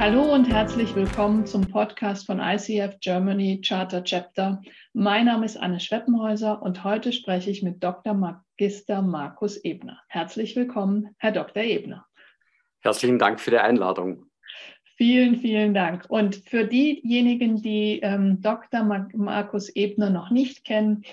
Hallo und herzlich willkommen zum Podcast von ICF Germany Charter Chapter. Mein Name ist Anne Schweppenhäuser und heute spreche ich mit Dr. Magister Markus Ebner. Herzlich willkommen, Herr Dr. Ebner. Herzlichen Dank für die Einladung. Vielen, vielen Dank. Und für diejenigen, die ähm, Dr. Markus Ebner noch nicht kennen,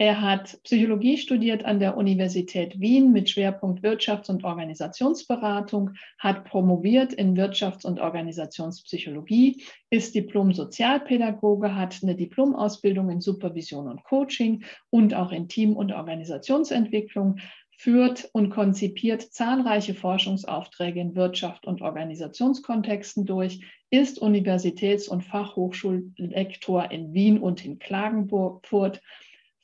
er hat Psychologie studiert an der Universität Wien mit Schwerpunkt Wirtschafts- und Organisationsberatung, hat promoviert in Wirtschafts- und Organisationspsychologie, ist Diplom-Sozialpädagoge, hat eine Diplomausbildung in Supervision und Coaching und auch in Team- und Organisationsentwicklung, führt und konzipiert zahlreiche Forschungsaufträge in Wirtschaft und Organisationskontexten durch, ist Universitäts- und Fachhochschullektor in Wien und in Klagenfurt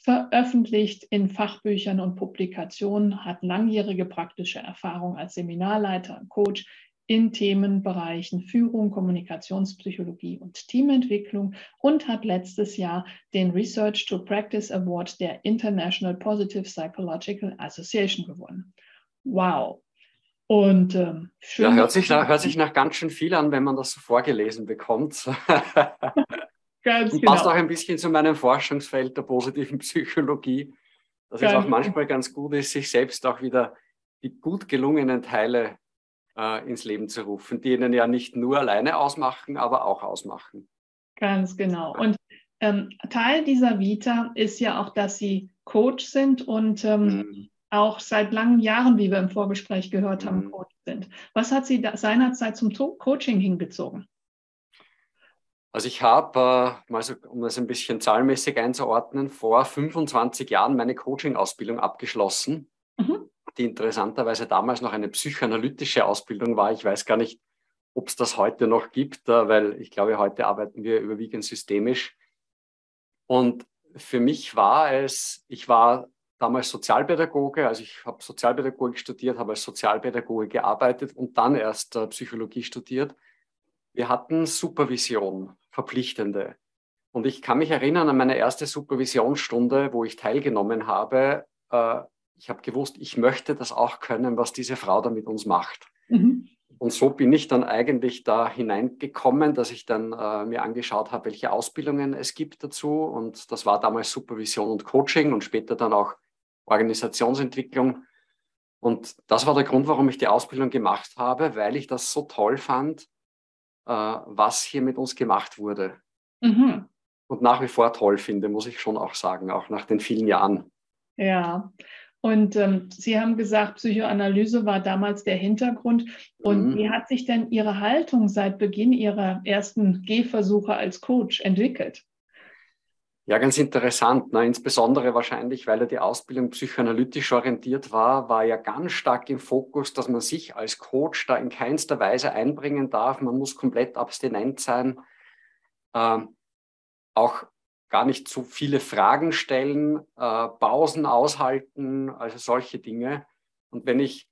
veröffentlicht in Fachbüchern und Publikationen, hat langjährige praktische Erfahrung als Seminarleiter und Coach in Themenbereichen Führung, Kommunikationspsychologie und Teamentwicklung und hat letztes Jahr den Research to Practice Award der International Positive Psychological Association gewonnen. Wow. Und ähm, schön. Ja, hört sich, nach, hört sich nach ganz schön viel an, wenn man das so vorgelesen bekommt. Ganz und genau. passt auch ein bisschen zu meinem Forschungsfeld der positiven Psychologie, dass ganz es auch manchmal ganz gut ist, sich selbst auch wieder die gut gelungenen Teile äh, ins Leben zu rufen, die ihnen ja nicht nur alleine ausmachen, aber auch ausmachen. Ganz genau. Und ähm, Teil dieser Vita ist ja auch, dass Sie Coach sind und ähm, mhm. auch seit langen Jahren, wie wir im Vorgespräch gehört haben, mhm. Coach sind. Was hat Sie seinerzeit zum Coaching hingezogen? Also ich habe, äh, mal so, um das ein bisschen zahlmäßig einzuordnen, vor 25 Jahren meine Coaching-Ausbildung abgeschlossen, mhm. die interessanterweise damals noch eine psychoanalytische Ausbildung war. Ich weiß gar nicht, ob es das heute noch gibt, äh, weil ich glaube, heute arbeiten wir überwiegend systemisch. Und für mich war es, ich war damals Sozialpädagoge, also ich habe Sozialpädagogik studiert, habe als Sozialpädagoge gearbeitet und dann erst äh, Psychologie studiert. Wir hatten Supervision verpflichtende. Und ich kann mich erinnern an meine erste Supervisionsstunde, wo ich teilgenommen habe. Äh, ich habe gewusst, ich möchte das auch können, was diese Frau da mit uns macht. Mhm. Und so bin ich dann eigentlich da hineingekommen, dass ich dann äh, mir angeschaut habe, welche Ausbildungen es gibt dazu. Und das war damals Supervision und Coaching und später dann auch Organisationsentwicklung. Und das war der Grund, warum ich die Ausbildung gemacht habe, weil ich das so toll fand, was hier mit uns gemacht wurde. Mhm. Und nach wie vor toll finde, muss ich schon auch sagen, auch nach den vielen Jahren. Ja, und ähm, Sie haben gesagt, Psychoanalyse war damals der Hintergrund. Und mhm. wie hat sich denn Ihre Haltung seit Beginn Ihrer ersten Gehversuche als Coach entwickelt? Ja, ganz interessant. Ne? Insbesondere wahrscheinlich, weil er die Ausbildung psychoanalytisch orientiert war, war ja ganz stark im Fokus, dass man sich als Coach da in keinster Weise einbringen darf. Man muss komplett abstinent sein, äh, auch gar nicht zu viele Fragen stellen, äh, Pausen aushalten, also solche Dinge. Und wenn ich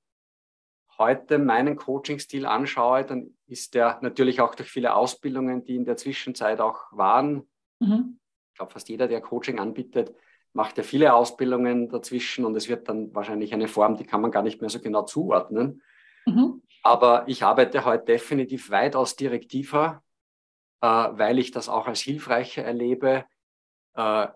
heute meinen Coaching-Stil anschaue, dann ist der natürlich auch durch viele Ausbildungen, die in der Zwischenzeit auch waren, mhm ich glaube, fast jeder, der Coaching anbietet, macht ja viele Ausbildungen dazwischen und es wird dann wahrscheinlich eine Form, die kann man gar nicht mehr so genau zuordnen. Mhm. Aber ich arbeite heute definitiv weitaus direktiver, äh, weil ich das auch als hilfreicher erlebe. Äh,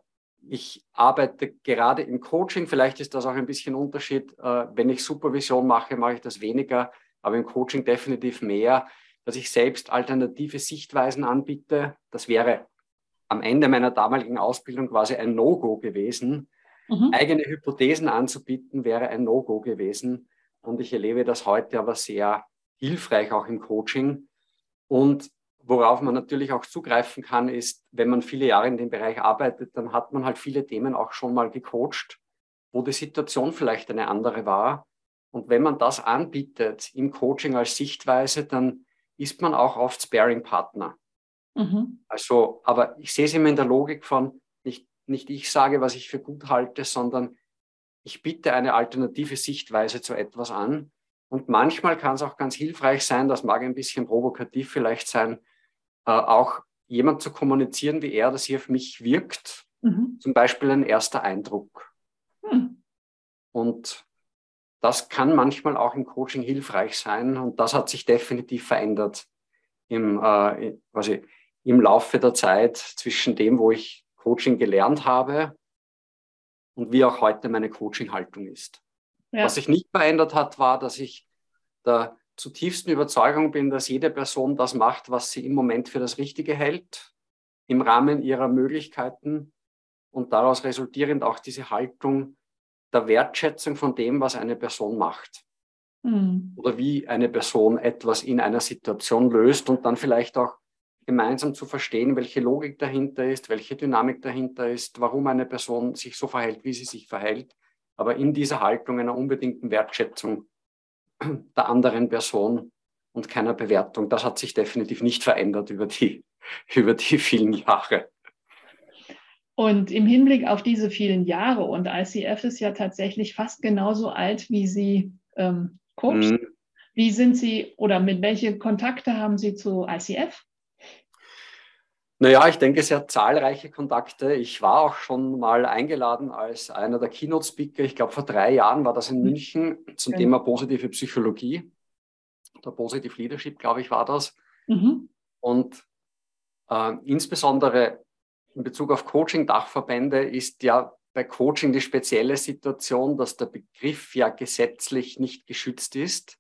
ich arbeite gerade im Coaching, vielleicht ist das auch ein bisschen Unterschied. Äh, wenn ich Supervision mache, mache ich das weniger, aber im Coaching definitiv mehr, dass ich selbst alternative Sichtweisen anbiete. Das wäre am Ende meiner damaligen Ausbildung quasi ein No-Go gewesen. Mhm. Eigene Hypothesen anzubieten wäre ein No-Go gewesen. Und ich erlebe das heute aber sehr hilfreich auch im Coaching. Und worauf man natürlich auch zugreifen kann, ist, wenn man viele Jahre in dem Bereich arbeitet, dann hat man halt viele Themen auch schon mal gecoacht, wo die Situation vielleicht eine andere war. Und wenn man das anbietet im Coaching als Sichtweise, dann ist man auch oft Sparing-Partner. Mhm. Also, aber ich sehe es immer in der Logik von, nicht, nicht ich sage, was ich für gut halte, sondern ich biete eine alternative Sichtweise zu etwas an. Und manchmal kann es auch ganz hilfreich sein, das mag ein bisschen provokativ vielleicht sein, äh, auch jemand zu kommunizieren, wie er das hier auf mich wirkt. Mhm. Zum Beispiel ein erster Eindruck. Mhm. Und das kann manchmal auch im Coaching hilfreich sein und das hat sich definitiv verändert im, äh, quasi im Laufe der Zeit zwischen dem, wo ich Coaching gelernt habe und wie auch heute meine Coaching-Haltung ist. Ja. Was sich nicht verändert hat, war, dass ich der zutiefsten Überzeugung bin, dass jede Person das macht, was sie im Moment für das Richtige hält, im Rahmen ihrer Möglichkeiten und daraus resultierend auch diese Haltung der Wertschätzung von dem, was eine Person macht. Mhm. Oder wie eine Person etwas in einer Situation löst und dann vielleicht auch gemeinsam zu verstehen, welche Logik dahinter ist, welche Dynamik dahinter ist, warum eine Person sich so verhält, wie sie sich verhält, aber in dieser Haltung einer unbedingten Wertschätzung der anderen Person und keiner Bewertung. Das hat sich definitiv nicht verändert über die, über die vielen Jahre. Und im Hinblick auf diese vielen Jahre, und ICF ist ja tatsächlich fast genauso alt, wie Sie ähm, coachen. Mhm. Wie sind Sie oder mit welche Kontakte haben Sie zu ICF? Naja, ich denke, sehr zahlreiche Kontakte. Ich war auch schon mal eingeladen als einer der Keynote-Speaker. Ich glaube, vor drei Jahren war das in mhm. München zum ja. Thema positive Psychologie. Der Positive Leadership, glaube ich, war das. Mhm. Und äh, insbesondere in Bezug auf Coaching-Dachverbände ist ja bei Coaching die spezielle Situation, dass der Begriff ja gesetzlich nicht geschützt ist.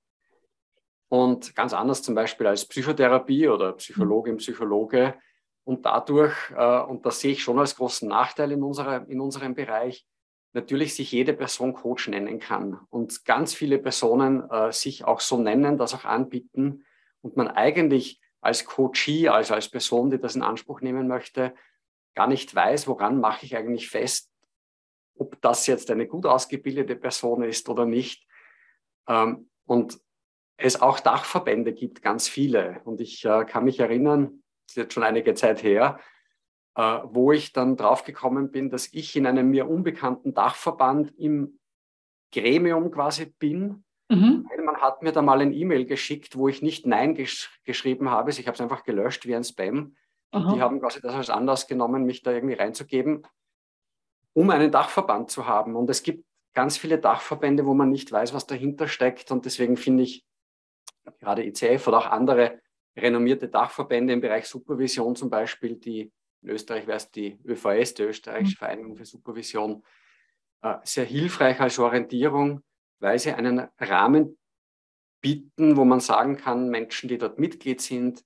Und ganz anders zum Beispiel als Psychotherapie oder Psychologin, Psychologe und dadurch, äh, und das sehe ich schon als großen Nachteil in, unserer, in unserem Bereich, natürlich sich jede Person Coach nennen kann und ganz viele Personen äh, sich auch so nennen, das auch anbieten und man eigentlich als Coachee, also als Person, die das in Anspruch nehmen möchte, gar nicht weiß, woran mache ich eigentlich fest, ob das jetzt eine gut ausgebildete Person ist oder nicht. Ähm, und es auch Dachverbände gibt, ganz viele. Und ich äh, kann mich erinnern, ist jetzt schon einige Zeit her, äh, wo ich dann draufgekommen bin, dass ich in einem mir unbekannten Dachverband im Gremium quasi bin. Mhm. Man hat mir da mal ein E-Mail geschickt, wo ich nicht Nein gesch geschrieben habe. Ich habe es einfach gelöscht wie ein Spam. Die haben quasi das als Anlass genommen, mich da irgendwie reinzugeben, um einen Dachverband zu haben. Und es gibt ganz viele Dachverbände, wo man nicht weiß, was dahinter steckt. Und deswegen finde ich gerade ICF oder auch andere renommierte Dachverbände im Bereich Supervision, zum Beispiel die in Österreich wäre es die ÖVS, die Österreichische mhm. Vereinigung für Supervision, äh, sehr hilfreich als Orientierung, weil sie einen Rahmen bieten, wo man sagen kann, Menschen, die dort Mitglied sind,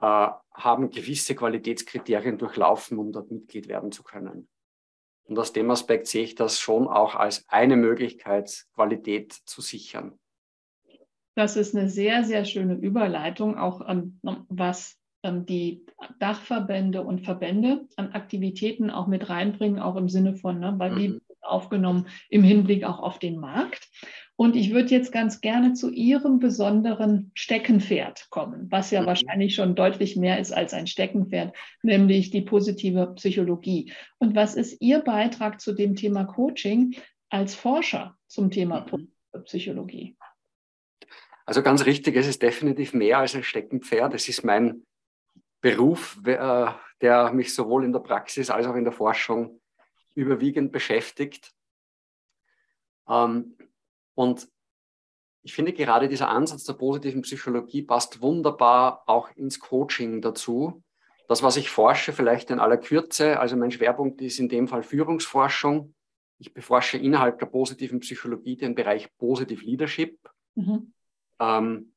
äh, haben gewisse Qualitätskriterien durchlaufen, um dort Mitglied werden zu können. Und aus dem Aspekt sehe ich das schon auch als eine Möglichkeit, Qualität zu sichern. Das ist eine sehr, sehr schöne Überleitung, auch an, was ähm, die Dachverbände und Verbände an Aktivitäten auch mit reinbringen, auch im Sinne von, ne, weil mhm. aufgenommen im Hinblick auch auf den Markt. Und ich würde jetzt ganz gerne zu Ihrem besonderen Steckenpferd kommen, was ja mhm. wahrscheinlich schon deutlich mehr ist als ein Steckenpferd, nämlich die positive Psychologie. Und was ist Ihr Beitrag zu dem Thema Coaching als Forscher zum Thema mhm. Psychologie? Also ganz richtig, es ist definitiv mehr als ein Steckenpferd. Es ist mein Beruf, äh, der mich sowohl in der Praxis als auch in der Forschung überwiegend beschäftigt. Ähm, und ich finde gerade dieser Ansatz der positiven Psychologie passt wunderbar auch ins Coaching dazu. Das, was ich forsche, vielleicht in aller Kürze, also mein Schwerpunkt ist in dem Fall Führungsforschung. Ich beforsche innerhalb der positiven Psychologie den Bereich Positive Leadership. Mhm ähm,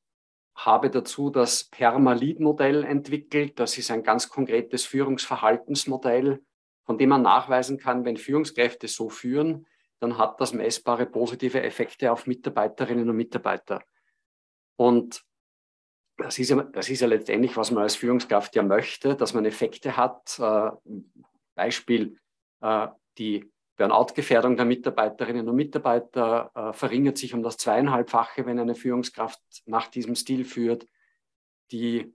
habe dazu das Perma-Lead-Modell entwickelt. Das ist ein ganz konkretes Führungsverhaltensmodell, von dem man nachweisen kann, wenn Führungskräfte so führen, dann hat das messbare positive Effekte auf Mitarbeiterinnen und Mitarbeiter. Und das ist, ja, das ist ja letztendlich, was man als Führungskraft ja möchte, dass man Effekte hat. Äh, Beispiel, äh, die Burnout-Gefährdung der Mitarbeiterinnen und Mitarbeiter äh, verringert sich um das zweieinhalbfache, wenn eine Führungskraft nach diesem Stil führt. Die,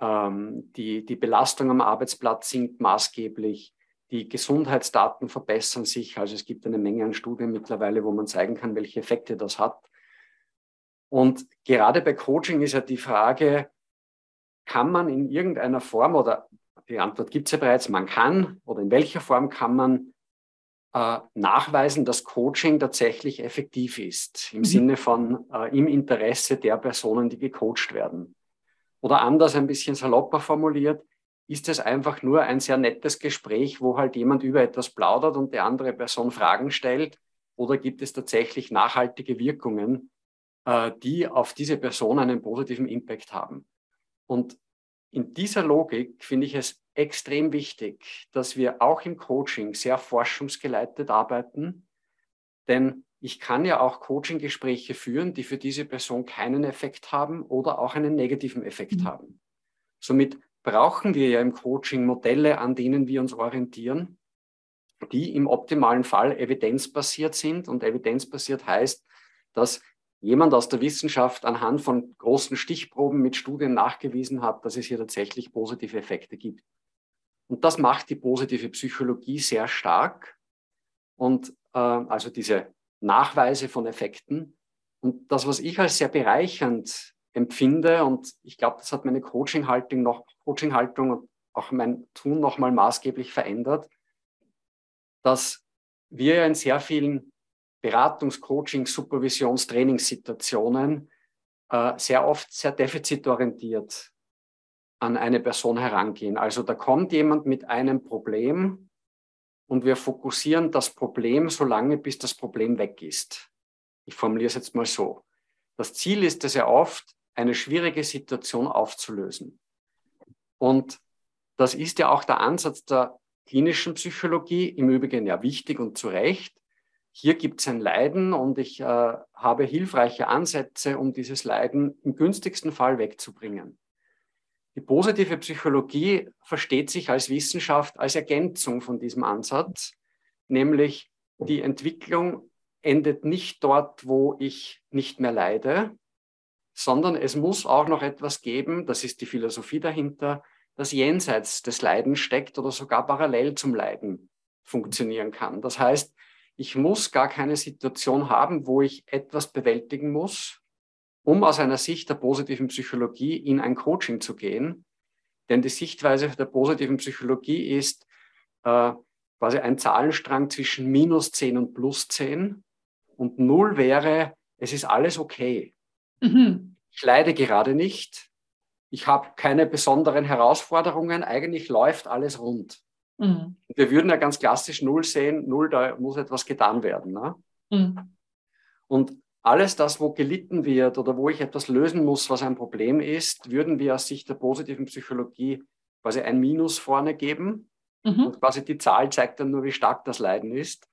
ähm, die, die Belastung am Arbeitsplatz sinkt maßgeblich. Die Gesundheitsdaten verbessern sich. Also es gibt eine Menge an Studien mittlerweile, wo man zeigen kann, welche Effekte das hat. Und gerade bei Coaching ist ja die Frage, kann man in irgendeiner Form oder die Antwort gibt es ja bereits, man kann oder in welcher Form kann man äh, nachweisen, dass Coaching tatsächlich effektiv ist, im mhm. Sinne von äh, im Interesse der Personen, die gecoacht werden. Oder anders ein bisschen salopper formuliert, ist es einfach nur ein sehr nettes Gespräch, wo halt jemand über etwas plaudert und die andere Person Fragen stellt? Oder gibt es tatsächlich nachhaltige Wirkungen, äh, die auf diese Person einen positiven Impact haben? Und in dieser Logik finde ich es extrem wichtig, dass wir auch im Coaching sehr forschungsgeleitet arbeiten, denn ich kann ja auch Coaching-Gespräche führen, die für diese Person keinen Effekt haben oder auch einen negativen Effekt mhm. haben. Somit brauchen wir ja im Coaching Modelle, an denen wir uns orientieren, die im optimalen Fall evidenzbasiert sind. Und evidenzbasiert heißt, dass jemand aus der Wissenschaft anhand von großen Stichproben mit Studien nachgewiesen hat, dass es hier tatsächlich positive Effekte gibt. Und das macht die positive Psychologie sehr stark. Und äh, also diese Nachweise von Effekten. Und das, was ich als sehr bereichernd empfinde. Und ich glaube, das hat meine Coaching-Haltung noch, Coaching-Haltung und auch mein Tun nochmal maßgeblich verändert, dass wir in sehr vielen Beratungs-, Coaching-, Supervisions-, Trainingssituationen äh, sehr oft sehr defizitorientiert an eine Person herangehen. Also da kommt jemand mit einem Problem und wir fokussieren das Problem so lange, bis das Problem weg ist. Ich formuliere es jetzt mal so. Das Ziel ist es ja oft, eine schwierige Situation aufzulösen. Und das ist ja auch der Ansatz der klinischen Psychologie, im Übrigen ja wichtig und zu Recht. Hier gibt es ein Leiden und ich äh, habe hilfreiche Ansätze, um dieses Leiden im günstigsten Fall wegzubringen. Die positive Psychologie versteht sich als Wissenschaft als Ergänzung von diesem Ansatz, nämlich die Entwicklung endet nicht dort, wo ich nicht mehr leide, sondern es muss auch noch etwas geben, das ist die Philosophie dahinter, das jenseits des Leidens steckt oder sogar parallel zum Leiden funktionieren kann. Das heißt, ich muss gar keine Situation haben, wo ich etwas bewältigen muss, um aus einer Sicht der positiven Psychologie in ein Coaching zu gehen. Denn die Sichtweise der positiven Psychologie ist äh, quasi ein Zahlenstrang zwischen minus 10 und plus 10. Und 0 wäre, es ist alles okay. Mhm. Ich leide gerade nicht. Ich habe keine besonderen Herausforderungen. Eigentlich läuft alles rund. Mhm. Wir würden ja ganz klassisch Null sehen. Null, da muss etwas getan werden. Ne? Mhm. Und alles das, wo gelitten wird oder wo ich etwas lösen muss, was ein Problem ist, würden wir aus Sicht der positiven Psychologie quasi ein Minus vorne geben. Mhm. Und quasi die Zahl zeigt dann nur, wie stark das Leiden ist.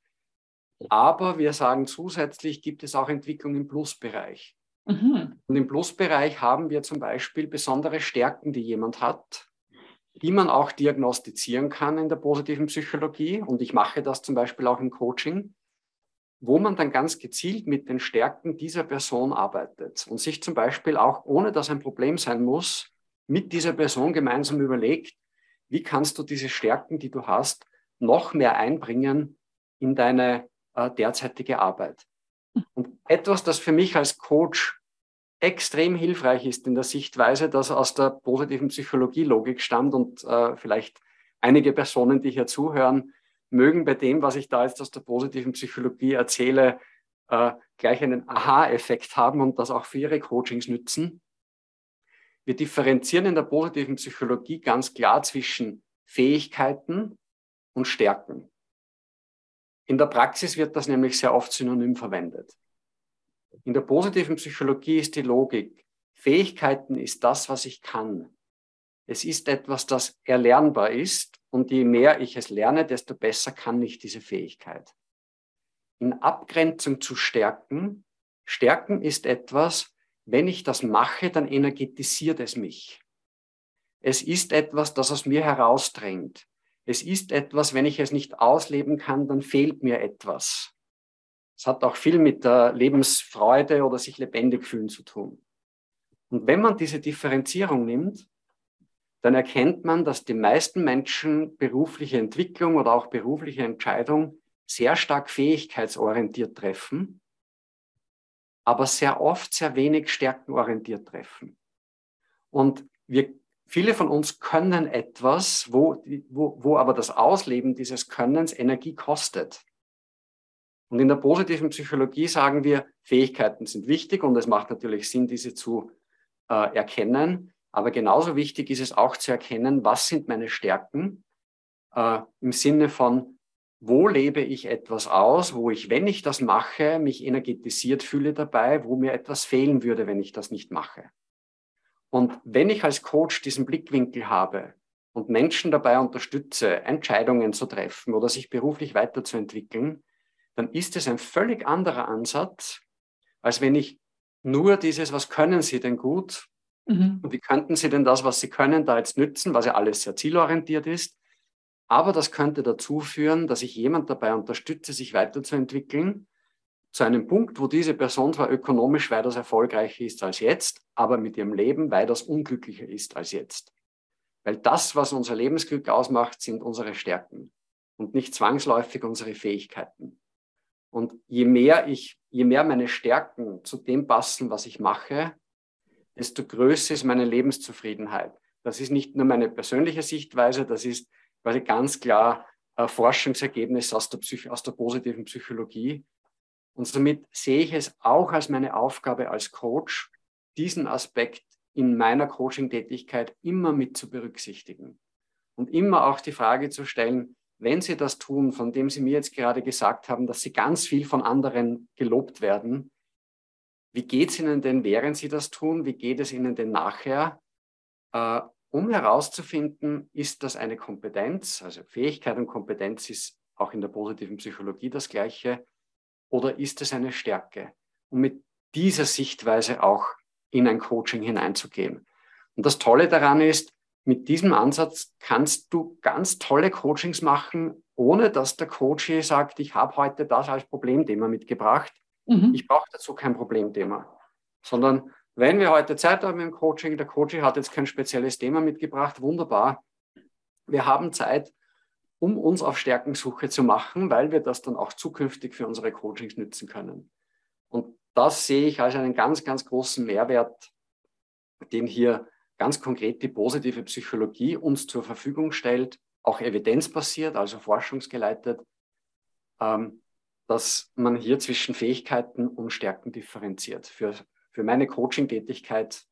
Aber wir sagen zusätzlich, gibt es auch Entwicklung im Plusbereich. Mhm. Und im Plusbereich haben wir zum Beispiel besondere Stärken, die jemand hat, die man auch diagnostizieren kann in der positiven Psychologie. Und ich mache das zum Beispiel auch im Coaching, wo man dann ganz gezielt mit den Stärken dieser Person arbeitet und sich zum Beispiel auch, ohne dass ein Problem sein muss, mit dieser Person gemeinsam überlegt, wie kannst du diese Stärken, die du hast, noch mehr einbringen in deine äh, derzeitige Arbeit. Und etwas, das für mich als Coach extrem hilfreich ist in der Sichtweise, das aus der positiven Psychologie-Logik stammt und äh, vielleicht einige Personen, die hier zuhören, mögen bei dem, was ich da jetzt aus der positiven Psychologie erzähle, äh, gleich einen Aha-Effekt haben und das auch für ihre Coachings nützen. Wir differenzieren in der positiven Psychologie ganz klar zwischen Fähigkeiten und Stärken. In der Praxis wird das nämlich sehr oft synonym verwendet. In der positiven Psychologie ist die Logik, Fähigkeiten ist das, was ich kann. Es ist etwas, das erlernbar ist und je mehr ich es lerne, desto besser kann ich diese Fähigkeit. In Abgrenzung zu Stärken, Stärken ist etwas, wenn ich das mache, dann energetisiert es mich. Es ist etwas, das aus mir herausdrängt. Es ist etwas, wenn ich es nicht ausleben kann, dann fehlt mir etwas. Es hat auch viel mit der Lebensfreude oder sich lebendig fühlen zu tun. Und wenn man diese Differenzierung nimmt, dann erkennt man, dass die meisten Menschen berufliche Entwicklung oder auch berufliche Entscheidung sehr stark fähigkeitsorientiert treffen, aber sehr oft sehr wenig stärkenorientiert treffen. Und wir Viele von uns können etwas, wo, wo, wo aber das Ausleben dieses Könnens Energie kostet. Und in der positiven Psychologie sagen wir, Fähigkeiten sind wichtig und es macht natürlich Sinn, diese zu äh, erkennen. Aber genauso wichtig ist es auch zu erkennen, was sind meine Stärken äh, im Sinne von, wo lebe ich etwas aus, wo ich, wenn ich das mache, mich energetisiert fühle dabei, wo mir etwas fehlen würde, wenn ich das nicht mache. Und wenn ich als Coach diesen Blickwinkel habe und Menschen dabei unterstütze, Entscheidungen zu treffen oder sich beruflich weiterzuentwickeln, dann ist es ein völlig anderer Ansatz, als wenn ich nur dieses, was können Sie denn gut mhm. und wie könnten Sie denn das, was Sie können, da jetzt nützen, was ja alles sehr zielorientiert ist. Aber das könnte dazu führen, dass ich jemand dabei unterstütze, sich weiterzuentwickeln, zu einem Punkt, wo diese Person zwar ökonomisch weitaus erfolgreicher ist als jetzt, aber mit ihrem Leben weitaus unglücklicher ist als jetzt. Weil das, was unser Lebensglück ausmacht, sind unsere Stärken und nicht zwangsläufig unsere Fähigkeiten. Und je mehr ich, je mehr meine Stärken zu dem passen, was ich mache, desto größer ist meine Lebenszufriedenheit. Das ist nicht nur meine persönliche Sichtweise, das ist quasi ganz klar ein Forschungsergebnis aus der, Psych aus der positiven Psychologie. Und somit sehe ich es auch als meine Aufgabe als Coach, diesen Aspekt in meiner Coaching-Tätigkeit immer mit zu berücksichtigen. Und immer auch die Frage zu stellen, wenn Sie das tun, von dem Sie mir jetzt gerade gesagt haben, dass Sie ganz viel von anderen gelobt werden, wie geht es Ihnen denn, während Sie das tun? Wie geht es Ihnen denn nachher? Äh, um herauszufinden, ist das eine Kompetenz, also Fähigkeit und Kompetenz ist auch in der positiven Psychologie das gleiche, oder ist es eine Stärke? Um mit dieser Sichtweise auch in ein Coaching hineinzugehen. Und das Tolle daran ist, mit diesem Ansatz kannst du ganz tolle Coachings machen, ohne dass der Coach sagt, ich habe heute das als Problemthema mitgebracht. Mhm. Ich brauche dazu kein Problemthema. Sondern wenn wir heute Zeit haben im Coaching, der Coach hat jetzt kein spezielles Thema mitgebracht, wunderbar. Wir haben Zeit, um uns auf Stärkensuche zu machen, weil wir das dann auch zukünftig für unsere Coachings nützen können. Und das sehe ich als einen ganz, ganz großen Mehrwert, den hier ganz konkret die positive Psychologie uns zur Verfügung stellt, auch evidenzbasiert, also forschungsgeleitet, ähm, dass man hier zwischen Fähigkeiten und Stärken differenziert. Für, für meine Coaching-Tätigkeit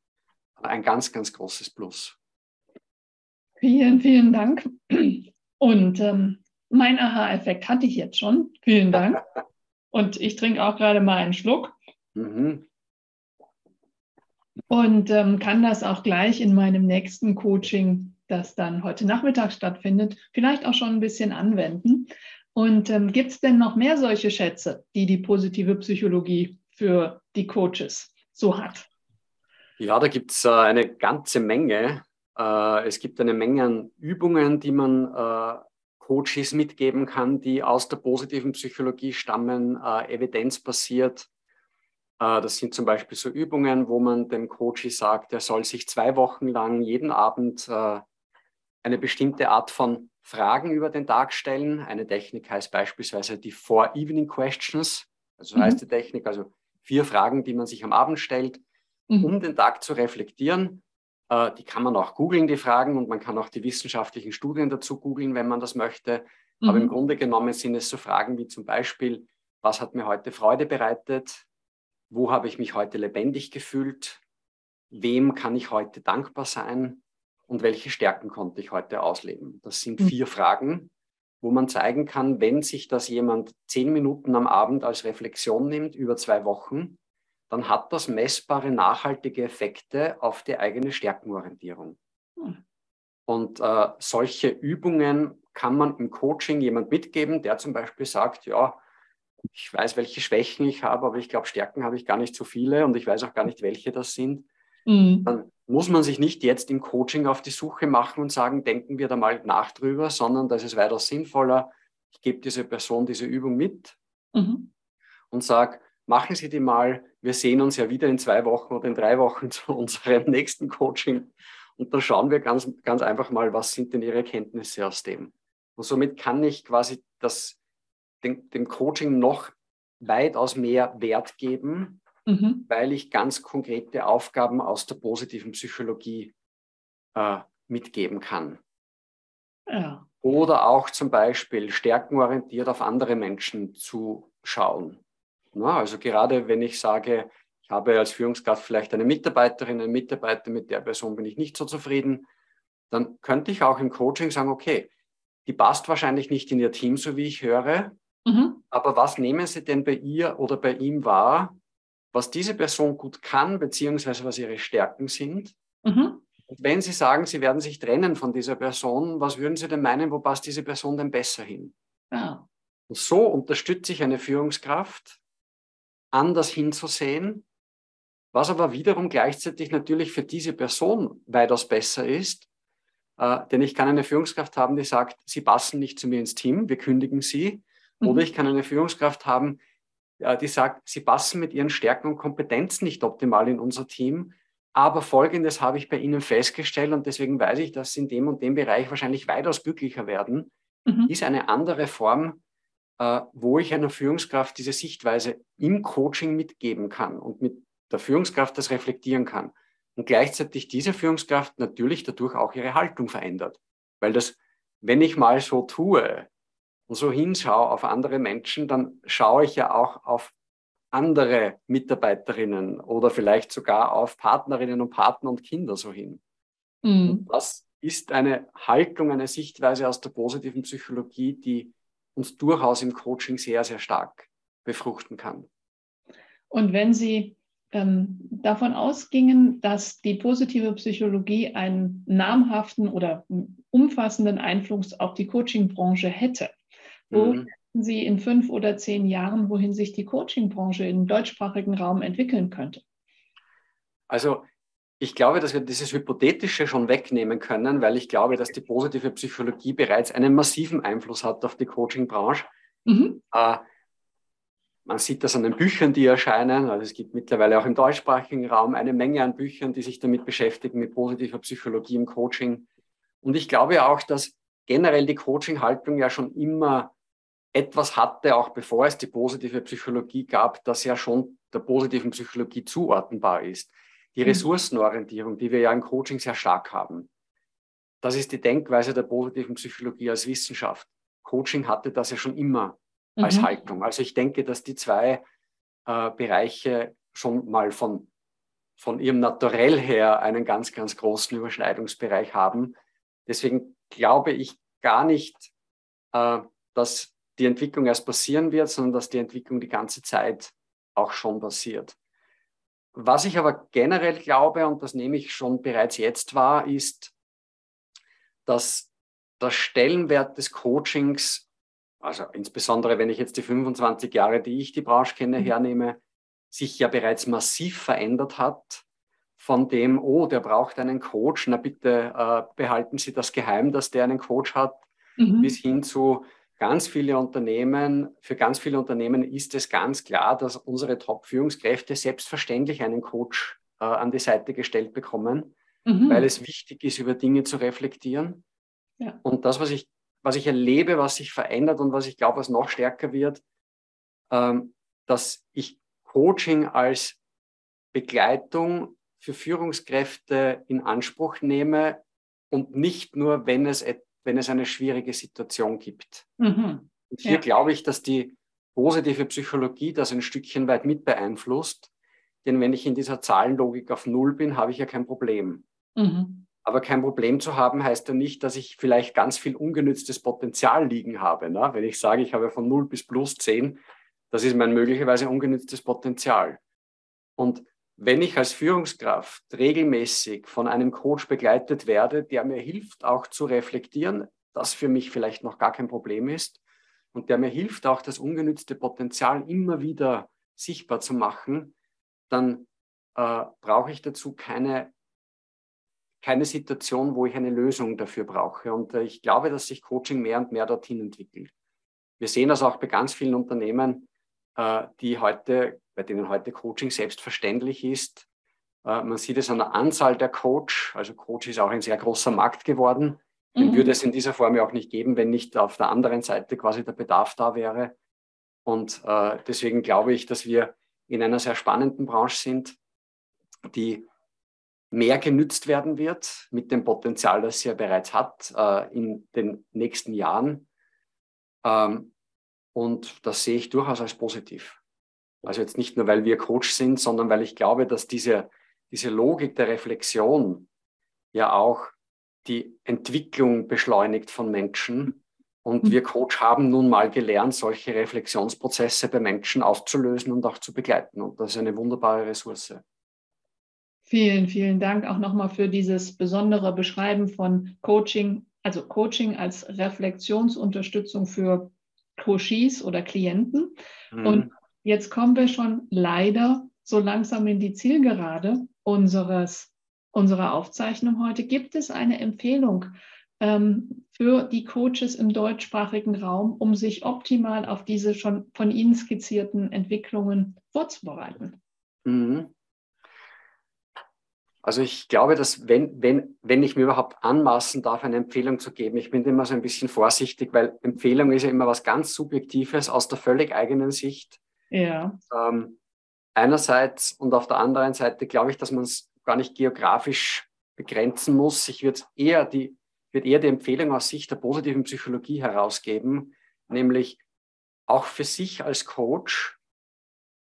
ein ganz, ganz großes Plus. Vielen, vielen Dank. Und ähm, mein Aha-Effekt hatte ich jetzt schon. Vielen Dank. Und ich trinke auch gerade mal einen Schluck. Mhm und ähm, kann das auch gleich in meinem nächsten Coaching, das dann heute Nachmittag stattfindet, vielleicht auch schon ein bisschen anwenden. Und ähm, gibt es denn noch mehr solche Schätze, die die positive Psychologie für die Coaches so hat? Ja, da gibt es äh, eine ganze Menge. Äh, es gibt eine Menge an Übungen, die man äh, Coaches mitgeben kann, die aus der positiven Psychologie stammen, äh, evidenzbasiert äh, das sind zum Beispiel so Übungen, wo man dem Coach sagt, er soll sich zwei Wochen lang jeden Abend äh, eine bestimmte Art von Fragen über den Tag stellen. Eine Technik heißt beispielsweise die Four Evening Questions. Also mhm. heißt die Technik, also vier Fragen, die man sich am Abend stellt, mhm. um den Tag zu reflektieren. Äh, die kann man auch googeln, die Fragen, und man kann auch die wissenschaftlichen Studien dazu googeln, wenn man das möchte. Mhm. Aber im mhm. Grunde genommen sind es so Fragen wie zum Beispiel, was hat mir heute Freude bereitet? wo habe ich mich heute lebendig gefühlt, wem kann ich heute dankbar sein und welche Stärken konnte ich heute ausleben. Das sind mhm. vier Fragen, wo man zeigen kann, wenn sich das jemand zehn Minuten am Abend als Reflexion nimmt über zwei Wochen, dann hat das messbare, nachhaltige Effekte auf die eigene Stärkenorientierung. Mhm. Und äh, solche Übungen kann man im Coaching jemand mitgeben, der zum Beispiel sagt, ja, ich weiß, welche Schwächen ich habe, aber ich glaube, Stärken habe ich gar nicht so viele und ich weiß auch gar nicht, welche das sind. Mhm. Dann muss man sich nicht jetzt im Coaching auf die Suche machen und sagen, denken wir da mal nach drüber, sondern da ist es weiter sinnvoller, ich gebe dieser Person diese Übung mit mhm. und sage, machen Sie die mal, wir sehen uns ja wieder in zwei Wochen oder in drei Wochen zu unserem nächsten Coaching und dann schauen wir ganz, ganz einfach mal, was sind denn Ihre Erkenntnisse aus dem. Und somit kann ich quasi das dem, dem Coaching noch weitaus mehr Wert geben, mhm. weil ich ganz konkrete Aufgaben aus der positiven Psychologie äh, mitgeben kann. Ja. Oder auch zum Beispiel stärkenorientiert auf andere Menschen zu schauen. Na, also gerade wenn ich sage, ich habe als Führungskraft vielleicht eine Mitarbeiterin, einen Mitarbeiter, mit der Person bin ich nicht so zufrieden, dann könnte ich auch im Coaching sagen, okay, die passt wahrscheinlich nicht in ihr Team, so wie ich höre, mhm. aber was nehmen Sie denn bei ihr oder bei ihm wahr, was diese Person gut kann, beziehungsweise was ihre Stärken sind? Mhm. Und wenn Sie sagen, Sie werden sich trennen von dieser Person, was würden Sie denn meinen, wo passt diese Person denn besser hin? Ja. Und so unterstütze ich eine Führungskraft, anders hinzusehen, was aber wiederum gleichzeitig natürlich für diese Person weitaus besser ist, äh, denn ich kann eine Führungskraft haben, die sagt, Sie passen nicht zu mir ins Team, wir kündigen Sie. Mhm. Oder ich kann eine Führungskraft haben, die sagt, Sie passen mit Ihren Stärken und Kompetenzen nicht optimal in unser Team. Aber Folgendes habe ich bei Ihnen festgestellt und deswegen weiß ich, dass Sie in dem und dem Bereich wahrscheinlich weitaus glücklicher werden. Mhm. Ist eine andere Form, äh, wo ich einer Führungskraft diese Sichtweise im Coaching mitgeben kann und mit der Führungskraft das reflektieren kann und gleichzeitig diese Führungskraft natürlich dadurch auch ihre Haltung verändert. Weil das, wenn ich mal so tue und so hinschaue auf andere Menschen, dann schaue ich ja auch auf andere Mitarbeiterinnen oder vielleicht sogar auf Partnerinnen und Partner und Kinder so hin. Mhm. Das ist eine Haltung, eine Sichtweise aus der positiven Psychologie, die uns durchaus im Coaching sehr, sehr stark befruchten kann. Und wenn Sie ähm, davon ausgingen, dass die positive Psychologie einen namhaften oder umfassenden Einfluss auf die Coaching-Branche hätte. Wo mhm. Sie in fünf oder zehn Jahren, wohin sich die Coaching-Branche im deutschsprachigen Raum entwickeln könnte? Also ich glaube, dass wir dieses Hypothetische schon wegnehmen können, weil ich glaube, dass die positive Psychologie bereits einen massiven Einfluss hat auf die Coaching-Branche. Mhm. Äh, man sieht das an den Büchern, die erscheinen. Also es gibt mittlerweile auch im deutschsprachigen Raum eine Menge an Büchern, die sich damit beschäftigen, mit positiver Psychologie im Coaching. Und ich glaube auch, dass generell die Coaching-Haltung ja schon immer etwas hatte, auch bevor es die positive Psychologie gab, das ja schon der positiven Psychologie zuordnenbar ist. Die mhm. Ressourcenorientierung, die wir ja im Coaching sehr stark haben. Das ist die Denkweise der positiven Psychologie als Wissenschaft. Coaching hatte das ja schon immer als mhm. Haltung. Also ich denke, dass die zwei äh, Bereiche schon mal von, von ihrem Naturell her einen ganz, ganz großen Überschneidungsbereich haben. Deswegen glaube ich gar nicht, äh, dass die Entwicklung erst passieren wird, sondern dass die Entwicklung die ganze Zeit auch schon passiert. Was ich aber generell glaube, und das nehme ich schon bereits jetzt wahr, ist, dass der Stellenwert des Coachings also insbesondere wenn ich jetzt die 25 Jahre, die ich die Branche kenne, mhm. hernehme, sich ja bereits massiv verändert hat von dem, oh, der braucht einen Coach, na bitte äh, behalten Sie das geheim, dass der einen Coach hat, mhm. bis hin zu ganz viele Unternehmen, für ganz viele Unternehmen ist es ganz klar, dass unsere Top-Führungskräfte selbstverständlich einen Coach äh, an die Seite gestellt bekommen, mhm. weil es wichtig ist, über Dinge zu reflektieren. Ja. Und das, was ich was ich erlebe, was sich verändert und was ich glaube, was noch stärker wird, ähm, dass ich Coaching als Begleitung für Führungskräfte in Anspruch nehme und nicht nur, wenn es, wenn es eine schwierige Situation gibt. Mhm. Und hier ja. glaube ich, dass die positive Psychologie das ein Stückchen weit mit beeinflusst. Denn wenn ich in dieser Zahlenlogik auf Null bin, habe ich ja kein Problem. Mhm. Aber kein Problem zu haben, heißt ja nicht, dass ich vielleicht ganz viel ungenütztes Potenzial liegen habe. Ne? Wenn ich sage, ich habe von 0 bis plus 10, das ist mein möglicherweise ungenütztes Potenzial. Und wenn ich als Führungskraft regelmäßig von einem Coach begleitet werde, der mir hilft, auch zu reflektieren, dass für mich vielleicht noch gar kein Problem ist und der mir hilft, auch das ungenützte Potenzial immer wieder sichtbar zu machen, dann äh, brauche ich dazu keine keine Situation, wo ich eine Lösung dafür brauche. Und äh, ich glaube, dass sich Coaching mehr und mehr dorthin entwickelt. Wir sehen das auch bei ganz vielen Unternehmen, die heute, bei denen heute Coaching selbstverständlich ist. Äh, man sieht es an der Anzahl der Coach. Also Coach ist auch ein sehr großer Markt geworden. Den mhm. würde es in dieser Form ja auch nicht geben, wenn nicht auf der anderen Seite quasi der Bedarf da wäre. Und deswegen glaube ich, dass wir in einer sehr spannenden Branche sind, die mehr genützt werden wird mit dem Potenzial, das sie ja bereits hat äh, in den nächsten Jahren. Ähm, und das sehe ich durchaus als positiv. Also jetzt nicht nur, weil wir Coach sind, sondern weil ich glaube, dass diese, diese Logik der Reflexion ja auch die Entwicklung beschleunigt von Menschen. Und mhm. wir Coach haben nun mal gelernt, solche Reflexionsprozesse bei Menschen auszulösen und auch zu begleiten. Und das ist eine wunderbare Ressource. Vielen, vielen Dank auch nochmal für dieses besondere Beschreiben von Coaching, also Coaching als Reflexionsunterstützung für Coaches oder Klienten. Mhm. Und jetzt kommen wir schon leider so langsam in die Zielgerade unseres, unserer Aufzeichnung heute. Gibt es eine Empfehlung ähm, für die Coaches im deutschsprachigen Raum, um sich optimal auf diese schon von Ihnen skizzierten Entwicklungen vorzubereiten? Mhm. Also ich glaube, dass wenn, wenn, wenn ich mir überhaupt anmaßen darf, eine Empfehlung zu geben, ich bin immer so ein bisschen vorsichtig, weil Empfehlung ist ja immer was ganz Subjektives aus der völlig eigenen Sicht. Ja. Ähm, einerseits und auf der anderen Seite glaube ich, dass man es gar nicht geografisch begrenzen muss. Ich würde eher die, würde eher die Empfehlung aus Sicht der positiven Psychologie herausgeben, nämlich auch für sich als Coach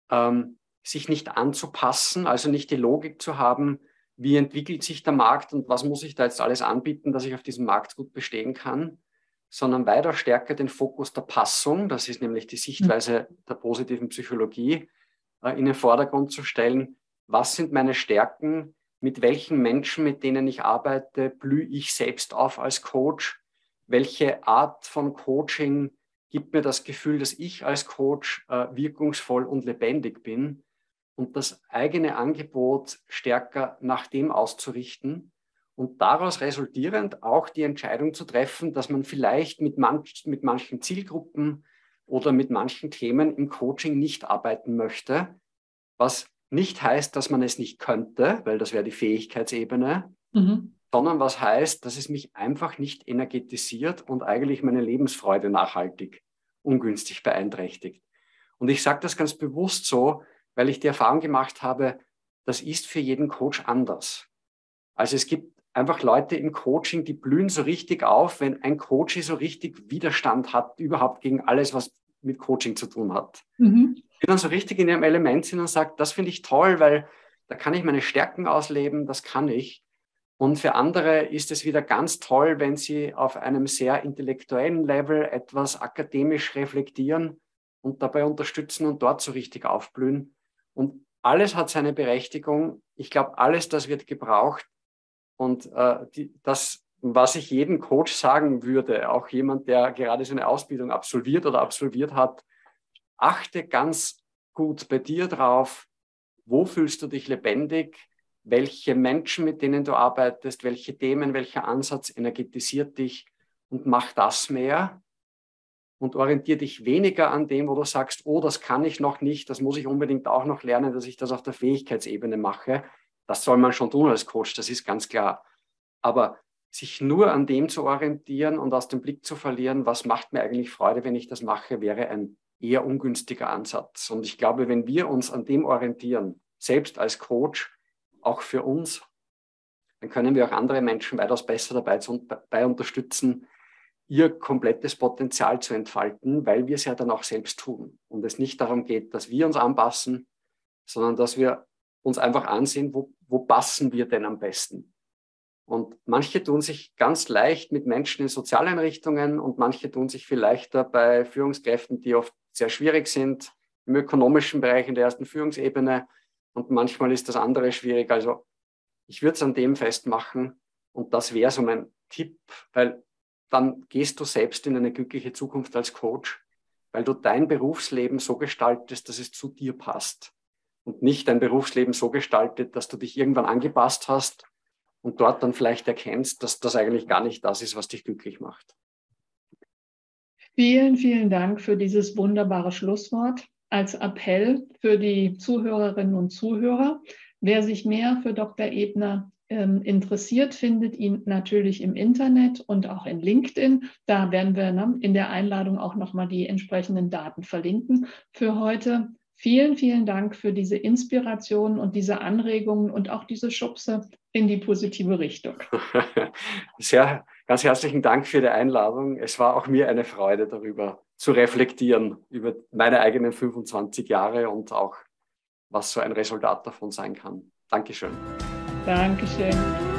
ähm, sich nicht anzupassen, also nicht die Logik zu haben, wie entwickelt sich der Markt und was muss ich da jetzt alles anbieten, dass ich auf diesem Markt gut bestehen kann, sondern weiter stärker den Fokus der Passung, das ist nämlich die Sichtweise der positiven Psychologie, äh, in den Vordergrund zu stellen. Was sind meine Stärken? Mit welchen Menschen, mit denen ich arbeite, blühe ich selbst auf als Coach? Welche Art von Coaching gibt mir das Gefühl, dass ich als Coach äh, wirkungsvoll und lebendig bin? Und das eigene Angebot stärker nach dem auszurichten und daraus resultierend auch die Entscheidung zu treffen, dass man vielleicht mit, manch, mit manchen Zielgruppen oder mit manchen Themen im Coaching nicht arbeiten möchte, was nicht heißt, dass man es nicht könnte, weil das wäre die Fähigkeitsebene, mhm. sondern was heißt, dass es mich einfach nicht energetisiert und eigentlich meine Lebensfreude nachhaltig ungünstig beeinträchtigt. Und ich sage das ganz bewusst so, weil ich die Erfahrung gemacht habe, das ist für jeden Coach anders. Also es gibt einfach Leute im Coaching, die blühen so richtig auf, wenn ein Coach so richtig Widerstand hat, überhaupt gegen alles, was mit Coaching zu tun hat. Mhm. Die dann so richtig in ihrem Element sind und sagt, das finde ich toll, weil da kann ich meine Stärken ausleben, das kann ich. Und für andere ist es wieder ganz toll, wenn sie auf einem sehr intellektuellen Level etwas akademisch reflektieren und dabei unterstützen und dort so richtig aufblühen. Und alles hat seine Berechtigung. Ich glaube, alles das wird gebraucht. Und äh, die, das, was ich jedem Coach sagen würde, auch jemand, der gerade seine Ausbildung absolviert oder absolviert hat, achte ganz gut bei dir drauf, wo fühlst du dich lebendig, welche Menschen, mit denen du arbeitest, welche Themen, welcher Ansatz energetisiert dich und mach das mehr und orientiere dich weniger an dem, wo du sagst, oh, das kann ich noch nicht, das muss ich unbedingt auch noch lernen, dass ich das auf der Fähigkeitsebene mache. Das soll man schon tun als Coach, das ist ganz klar. Aber sich nur an dem zu orientieren und aus dem Blick zu verlieren, was macht mir eigentlich Freude, wenn ich das mache, wäre ein eher ungünstiger Ansatz. Und ich glaube, wenn wir uns an dem orientieren, selbst als Coach, auch für uns, dann können wir auch andere Menschen weitaus besser dabei, zu, dabei unterstützen, ihr komplettes Potenzial zu entfalten, weil wir es ja dann auch selbst tun. Und es nicht darum geht, dass wir uns anpassen, sondern dass wir uns einfach ansehen, wo, wo passen wir denn am besten. Und manche tun sich ganz leicht mit Menschen in Sozialeinrichtungen und manche tun sich viel leichter bei Führungskräften, die oft sehr schwierig sind, im ökonomischen Bereich in der ersten Führungsebene. Und manchmal ist das andere schwierig. Also ich würde es an dem festmachen. Und das wäre so mein Tipp, weil dann gehst du selbst in eine glückliche Zukunft als Coach, weil du dein Berufsleben so gestaltest, dass es zu dir passt und nicht dein Berufsleben so gestaltet, dass du dich irgendwann angepasst hast und dort dann vielleicht erkennst, dass das eigentlich gar nicht das ist, was dich glücklich macht. Vielen, vielen Dank für dieses wunderbare Schlusswort. Als Appell für die Zuhörerinnen und Zuhörer, wer sich mehr für Dr. Ebner interessiert, findet ihn natürlich im Internet und auch in LinkedIn. Da werden wir ne, in der Einladung auch nochmal die entsprechenden Daten verlinken. Für heute vielen, vielen Dank für diese Inspiration und diese Anregungen und auch diese Schubse in die positive Richtung. Sehr ganz herzlichen Dank für die Einladung. Es war auch mir eine Freude, darüber zu reflektieren, über meine eigenen 25 Jahre und auch, was so ein Resultat davon sein kann. Dankeschön. Dankeschön.